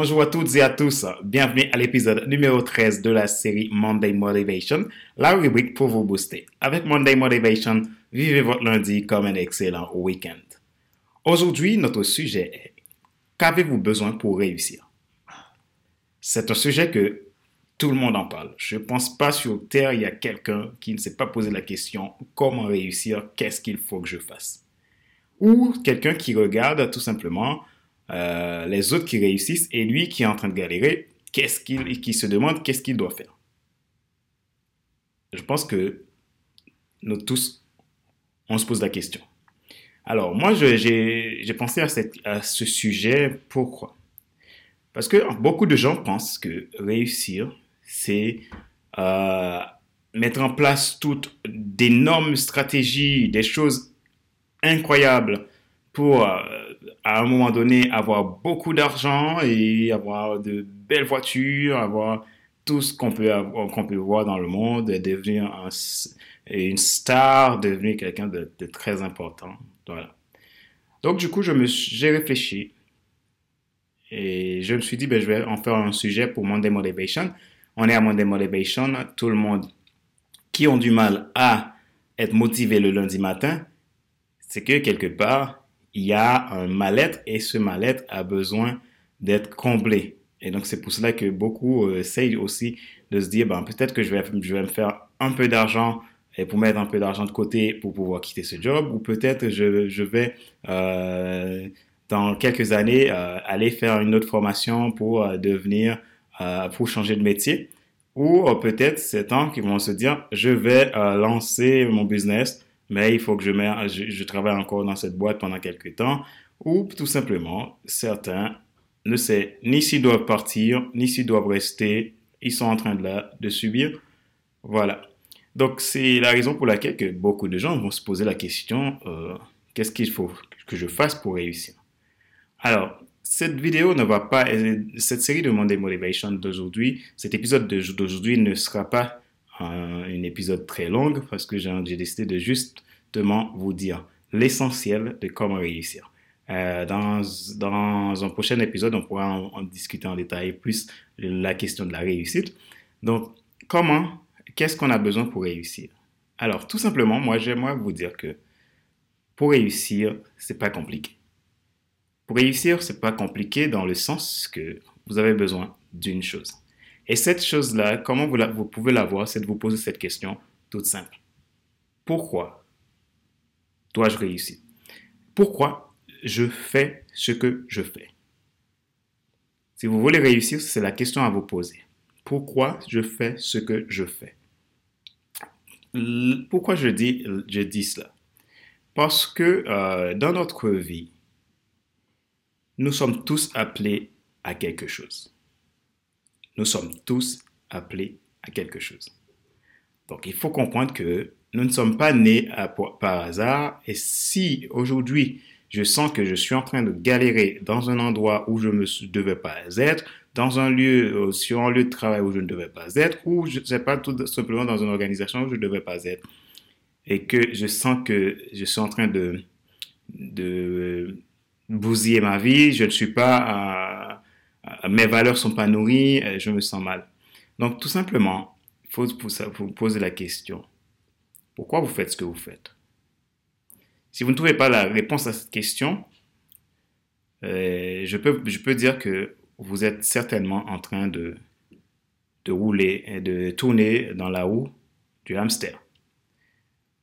Bonjour à toutes et à tous. Bienvenue à l'épisode numéro 13 de la série Monday Motivation, la rubrique pour vous booster. Avec Monday Motivation, vivez votre lundi comme un excellent week-end. Aujourd'hui, notre sujet est Qu'avez-vous besoin pour réussir? C'est un sujet que tout le monde en parle. Je ne pense pas sur Terre, il y a quelqu'un qui ne s'est pas posé la question comment réussir, qu'est-ce qu'il faut que je fasse? Ou quelqu'un qui regarde tout simplement euh, les autres qui réussissent et lui qui est en train de galérer, qu'est-ce qu'il, qui se demande qu'est-ce qu'il doit faire. Je pense que nous tous, on se pose la question. Alors, moi, j'ai, pensé à, cette, à ce sujet. Pourquoi? Parce que beaucoup de gens pensent que réussir, c'est euh, mettre en place toutes d'énormes stratégies, des choses incroyables pour euh, à un moment donné avoir beaucoup d'argent et avoir de belles voitures, avoir tout ce qu'on peut, qu'on peut voir dans le monde, devenir un, une star, devenir quelqu'un de, très important. Voilà. Donc, du coup, je me, j'ai réfléchi et je me suis dit, ben, je vais en faire un sujet pour Monday Motivation. On est à Monday Motivation, tout le monde qui ont du mal à être motivé le lundi matin, c'est que quelque part, il y a un mal-être et ce mal-être a besoin d'être comblé. Et donc, c'est pour cela que beaucoup euh, essayent aussi de se dire, ben, peut-être que je vais, je vais me faire un peu d'argent et pour mettre un peu d'argent de côté pour pouvoir quitter ce job, ou peut-être je, je vais, euh, dans quelques années, euh, aller faire une autre formation pour euh, devenir, euh, pour changer de métier. Ou peut-être c'est temps qu'ils vont se dire, je vais lancer mon business mais il faut que je, mette, je, travaille encore dans cette boîte pendant quelques temps, ou tout simplement, certains ne savent ni s'ils doivent partir, ni s'ils doivent rester, ils sont en train de, de subir. Voilà. Donc, c'est la raison pour laquelle que beaucoup de gens vont se poser la question, euh, qu'est-ce qu'il faut que je fasse pour réussir? Alors, cette vidéo ne va pas, cette série de Monday Motivation d'aujourd'hui, cet épisode d'aujourd'hui ne sera pas un, épisode très long parce que j'ai décidé de justement vous dire l'essentiel de comment réussir. Euh, dans, dans, un prochain épisode, on pourra en, discuter en détail plus la question de la réussite. Donc, comment, qu'est-ce qu'on a besoin pour réussir? Alors, tout simplement, moi, j'aimerais vous dire que pour réussir, c'est pas compliqué. Pour réussir, c'est pas compliqué dans le sens que vous avez besoin d'une chose. Et cette chose-là, comment vous, pouvez la voir, c'est de vous poser cette question toute simple. Pourquoi dois-je réussir? Pourquoi je fais ce que je fais? Si vous voulez réussir, c'est la question à vous poser. Pourquoi je fais ce que je fais? Pourquoi je dis, je dis cela? Parce que euh, dans notre vie, nous sommes tous appelés à quelque chose. Nous sommes tous appelés à quelque chose. Donc, il faut comprendre que nous ne sommes pas nés par hasard. Et si aujourd'hui, je sens que je suis en train de galérer dans un endroit où je ne devais pas être, dans un lieu, euh, sur un lieu de travail où je ne devais pas être, ou je ne sais pas, tout simplement dans une organisation où je ne devais pas être, et que je sens que je suis en train de, de bousiller ma vie, je ne suis pas à, mes valeurs sont pas nourries, euh, je me sens mal. Donc tout simplement, il faut vous poser la question, pourquoi vous faites ce que vous faites? Si vous ne trouvez pas la réponse à cette question, euh, je, peux, je peux dire que vous êtes certainement en train de, de rouler de tourner dans la roue du hamster.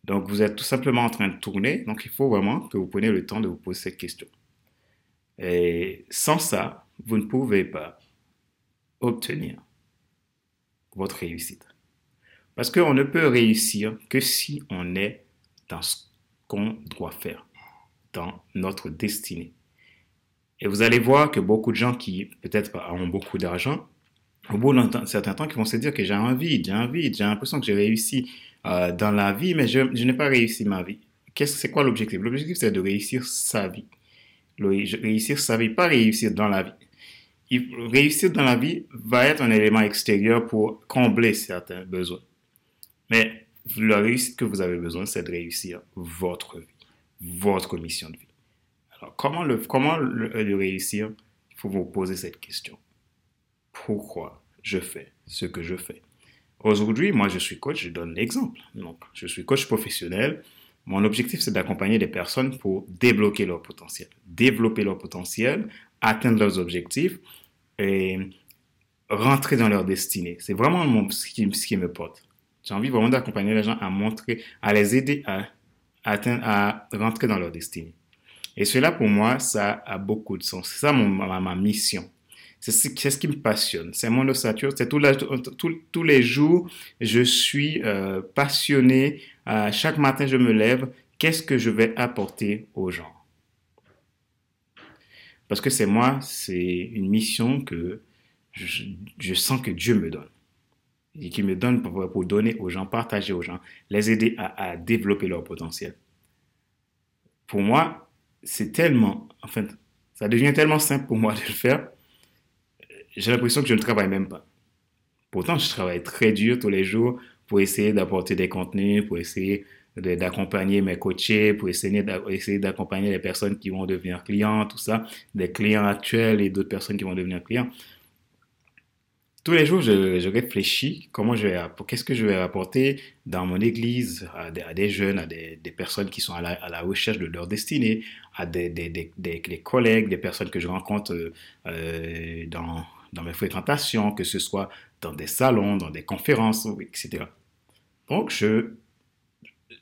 Donc vous êtes tout simplement en train de tourner, donc il faut vraiment que vous preniez le temps de vous poser cette question. Et sans ça, vous ne pouvez pas obtenir votre réussite. Parce qu'on ne peut réussir que si on est dans ce qu'on doit faire, dans notre destinée. Et vous allez voir que beaucoup de gens qui peut-être ont beaucoup d'argent, au bout d'un certain temps, qui vont se dire que j'ai envie, j'ai envie, j'ai l'impression que j'ai réussi euh, dans la vie, mais je, n'ai pas réussi ma vie. Qu'est-ce, c'est quoi l'objectif? L'objectif, c'est de réussir sa vie. réussir sa vie, pas réussir dans la vie réussir dans la vie va être un élément extérieur pour combler certains besoins. Mais la réussite que vous avez besoin, c'est de réussir votre vie, votre mission de vie. Alors, comment le, comment le, réussir? Il faut vous poser cette question. pourquoi je fais ce que je fais? Aujourd'hui, moi, je suis coach, je donne l'exemple. Donc, je suis coach professionnel. Mon objectif, c'est d'accompagner des personnes pour débloquer leur potentiel, développer leur potentiel, atteindre leurs objectifs et rentrer dans leur destinée. C'est vraiment mon, ce, qui, me porte. J'ai envie vraiment d'accompagner les gens à montrer, à les aider à, atteindre, à rentrer dans leur destinée. Et cela, pour moi, ça a beaucoup de sens. C'est ça ma mission. C'est ce, qui me passionne. C'est mon ossature. C'est tous les jours, je suis euh, passionné. chaque matin, je me lève. Qu'est-ce que je vais apporter aux gens? Parce que c'est moi, c'est une mission que je, sens que Dieu me donne. Et qui me donne pour, donner aux gens, partager aux gens, les aider à, à développer leur potentiel. Pour moi, c'est tellement, enfin, ça devient tellement simple pour moi de le faire j'ai l'impression que je ne travaille même pas. Pourtant, je travaille très dur tous les jours pour essayer d'apporter des contenus, pour essayer d'accompagner mes coachés, pour essayer d'accompagner les personnes qui vont devenir clients, tout ça, des clients actuels et d'autres personnes qui vont devenir clients. Tous les jours, je, réfléchis comment je vais, qu'est-ce que je vais apporter dans mon église à des, jeunes, à des, personnes qui sont à la, recherche de leur destinée, à des, des, collègues, des personnes que je rencontre euh, dans, dans mes fréquentations, que ce soit dans des salons, dans des conférences, etc. Donc, je,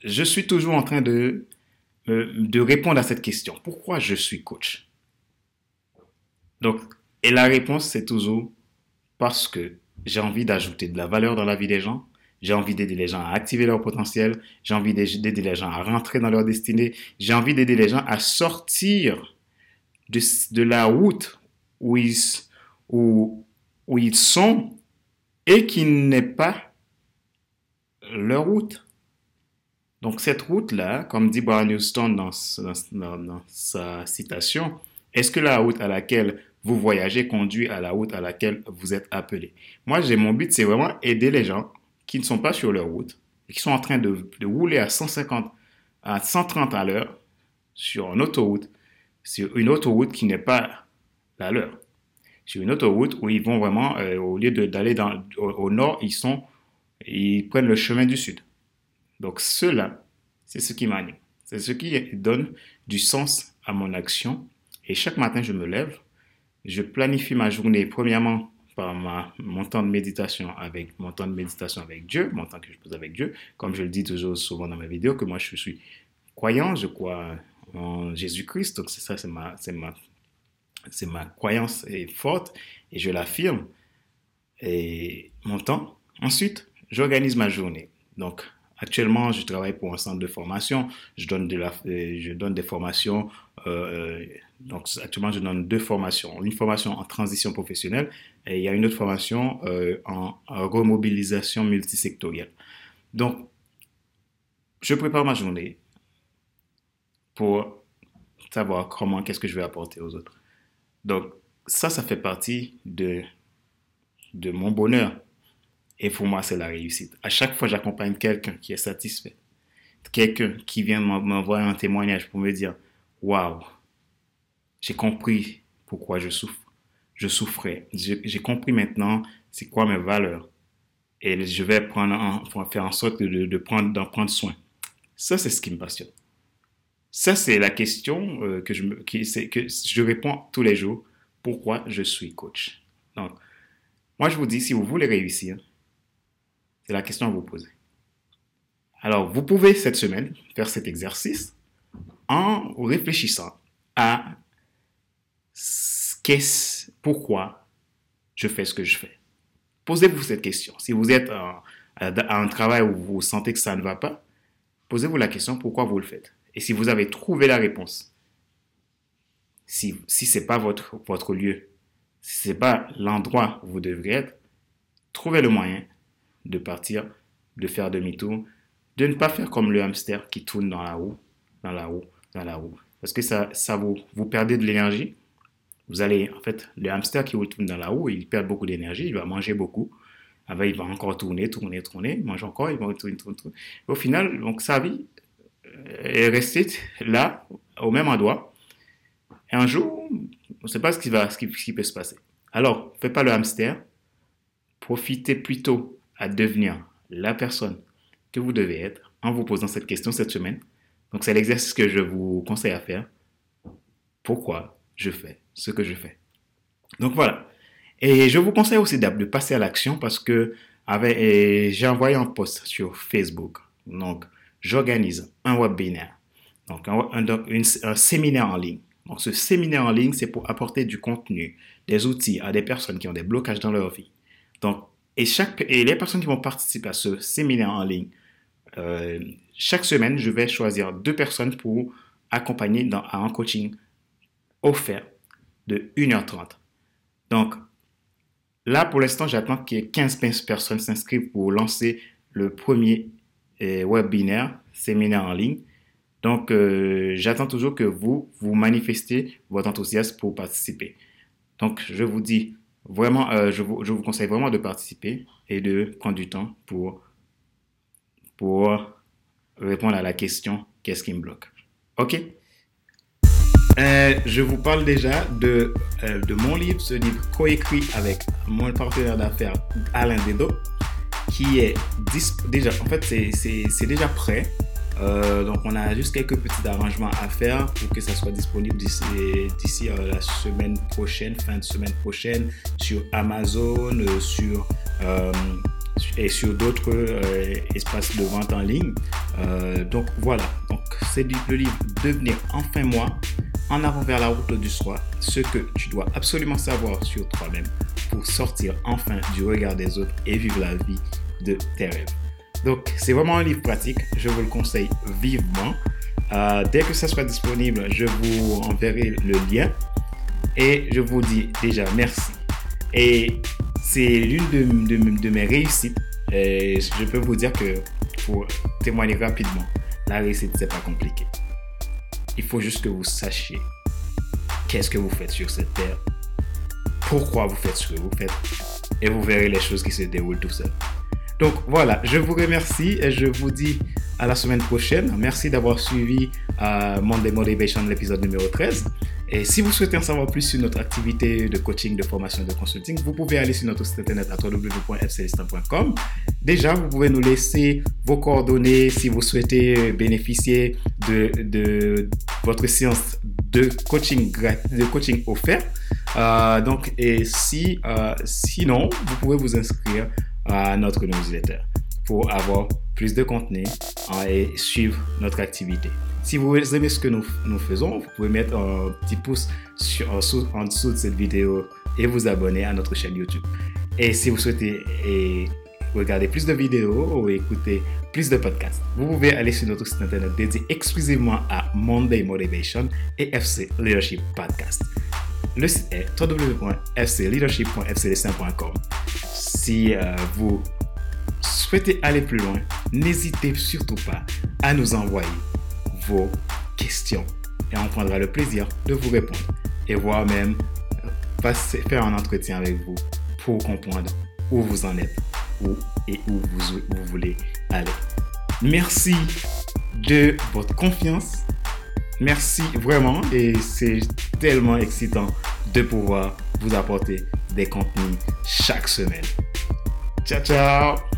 je suis toujours en train de, de répondre à cette question. Pourquoi je suis coach? Donc, et la réponse, c'est toujours parce que j'ai envie d'ajouter de la valeur dans la vie des gens, j'ai envie d'aider les gens à activer leur potentiel, j'ai envie d'aider les gens à rentrer dans leur destinée, j'ai envie d'aider les gens à sortir de, de la route où ils, où, ils sont et qui n'est pas leur route. Donc cette route-là, comme dit Brian Houston dans, dans, sa citation, est-ce que la route à laquelle vous voyagez conduit à la route à laquelle vous êtes appelé? Moi, j'ai mon but, c'est vraiment aider les gens qui ne sont pas sur leur route et qui sont en train de, de rouler à 150, à 130 à l'heure sur une autoroute, sur une autoroute qui n'est pas la leur sur une autoroute où ils vont vraiment, euh, au lieu d'aller au, nord, ils, sont, ils prennent le chemin du sud. Donc cela, c'est ce qui m'anime. C'est ce qui donne du sens à mon action. Et chaque matin, je me lève, je planifie ma journée premièrement par ma, mon temps de méditation avec mon temps de méditation avec Dieu, mon temps que je pose avec Dieu. Comme je le dis toujours souvent dans mes vidéos, que moi je suis croyant, je crois en Jésus-Christ. Donc c'est ça, c'est ma, c'est ma c'est ma croyance est forte et je l'affirme. Et mon temps. Ensuite, j'organise ma journée. Donc, actuellement, je travaille pour un centre de formation. Je donne, euh, des formations. Euh, donc, actuellement, je donne deux formations. Une formation en transition professionnelle et il y a une autre formation euh, en, en remobilisation multisectorielle. Donc, je prépare ma journée pour savoir comment, qu'est-ce que je vais apporter aux autres. Donc, ça, ça fait partie de, de mon bonheur. Et pour moi, c'est la réussite. À chaque fois, j'accompagne quelqu'un qui est satisfait. Quelqu'un qui vient m'envoyer un témoignage pour me dire Waouh, j'ai compris pourquoi je souffre. Je souffrais. J'ai compris maintenant c'est quoi mes valeurs. Et je vais prendre faire en sorte de, de prendre, d'en prendre soin. Ça, c'est ce qui me passionne. Ça, c'est la question euh, que, je, réponds tous les jours. Pourquoi je suis coach? Donc, moi, je vous dis, si vous voulez réussir, c'est la question à vous poser. Alors, vous pouvez cette semaine faire cet exercice en réfléchissant à qu'est-ce, pourquoi je fais ce que je fais. Posez-vous cette question. Si vous êtes à un travail où vous sentez que ça ne va pas, posez-vous la question pourquoi vous le faites? Et si vous avez trouvé la réponse, si, si ce n'est pas votre, votre lieu, si ce n'est pas l'endroit où vous devriez être, trouvez le moyen de partir, de faire demi-tour, de ne pas faire comme le hamster qui tourne dans la roue, dans la roue, dans la roue. Parce que ça, ça vous, vous perdez de l'énergie. Vous allez, en fait, le hamster qui vous tourne dans la roue, il perd beaucoup d'énergie, il va manger beaucoup. Après, il va encore tourner, tourner, tourner, il mange encore, il va tourner, tourner, tourner. Au final, donc sa vie, est resté là, au même endroit. Et un jour, on ne sait pas ce qui, va, ce qui, peut se passer. Alors, faites pas le hamster. Profitez plutôt à devenir la personne que vous devez être en vous posant cette question cette semaine. Donc, c'est l'exercice que je vous conseille à faire. Pourquoi je fais ce que je fais? Donc, voilà. Et je vous conseille aussi de passer à l'action parce que j'ai envoyé un post sur Facebook. Donc, j'organise un webinaire, donc un, séminaire en ligne. Donc, ce séminaire en ligne, c'est pour apporter du contenu, des outils à des personnes qui ont des blocages dans leur vie. Donc, et, chaque, et les personnes qui vont participer à ce séminaire en ligne, euh, chaque semaine, je vais choisir deux personnes pour accompagner dans un coaching offert de 1h30. Donc, là, pour l'instant, j'attends qu'il y ait 15 personnes s'inscrivent pour lancer le premier euh, webinaire, séminaire en ligne. Donc, euh, j'attends toujours que vous, vous manifestez votre enthousiasme pour participer. Donc, je vous dis vraiment, euh, je, vous, je, vous, conseille vraiment de participer et de prendre du temps pour, pour répondre à la question qu'est-ce qui me bloque? OK? Euh, je vous parle déjà de, de mon livre, ce livre coécrit avec mon partenaire d'affaires Alain Dedo, qui est déjà, en fait, c'est déjà prêt. Euh, donc, on a juste quelques petits arrangements à faire pour que ça soit disponible d'ici la semaine prochaine, fin de semaine prochaine, sur Amazon, sur et sur d'autres espaces de vente en ligne. donc voilà, donc c'est le livre Devenir enfin moi en avant vers la route du soi, ce que tu dois absolument savoir sur toi-même pour sortir enfin du regard des autres et vivre la vie de tes rêves. Donc, c'est vraiment un livre pratique, je vous le conseille vivement. Euh, dès que ça soit disponible, je vous enverrai le lien et je vous dis déjà merci. Et c'est l'une de, de, mes réussites. Et je peux vous dire que pour témoigner rapidement, la réussite, c'est pas compliqué. Il faut juste que vous sachiez qu'est-ce que vous faites sur cette terre, pourquoi vous faites ce que vous faites, et vous verrez les choses qui se déroulent tout seul. Donc voilà, je vous remercie et je vous dis à la semaine prochaine. Merci d'avoir suivi euh, Monday Motivation, l'épisode numéro 13. Et si vous souhaitez en savoir plus sur notre activité de coaching, de formation, de consulting, vous pouvez aller sur notre site internet à www.fcelistan.com. Déjà, vous pouvez nous laisser vos coordonnées si vous souhaitez bénéficier de, votre séance de coaching, de coaching offert. Euh, donc, et euh, sinon, vous pouvez vous inscrire notre newsletter pour avoir plus de contenu hein, et suivre notre activité. Si vous aimez ce que nous, nous faisons, vous pouvez mettre un petit pouce en, dessous, en, dessous, de cette vidéo et vous abonner à notre chaîne YouTube. Et si vous souhaitez regarder plus de vidéos ou écouter plus de podcasts, vous pouvez aller sur notre site internet dédié exclusivement à Monday Motivation et FC Leadership Podcast. Le site est www.fcleadership.fcdessin.com. Si euh, vous souhaitez aller plus loin, n'hésitez surtout pas à nous envoyer vos questions et on prendra le plaisir de vous répondre et voire même faire un entretien avec vous pour comprendre où vous en êtes où et où vous, vous voulez aller. Merci de votre confiance. Merci vraiment et c'est tellement excitant de pouvoir vous apporter des contenus chaque semaine. Ciao, ciao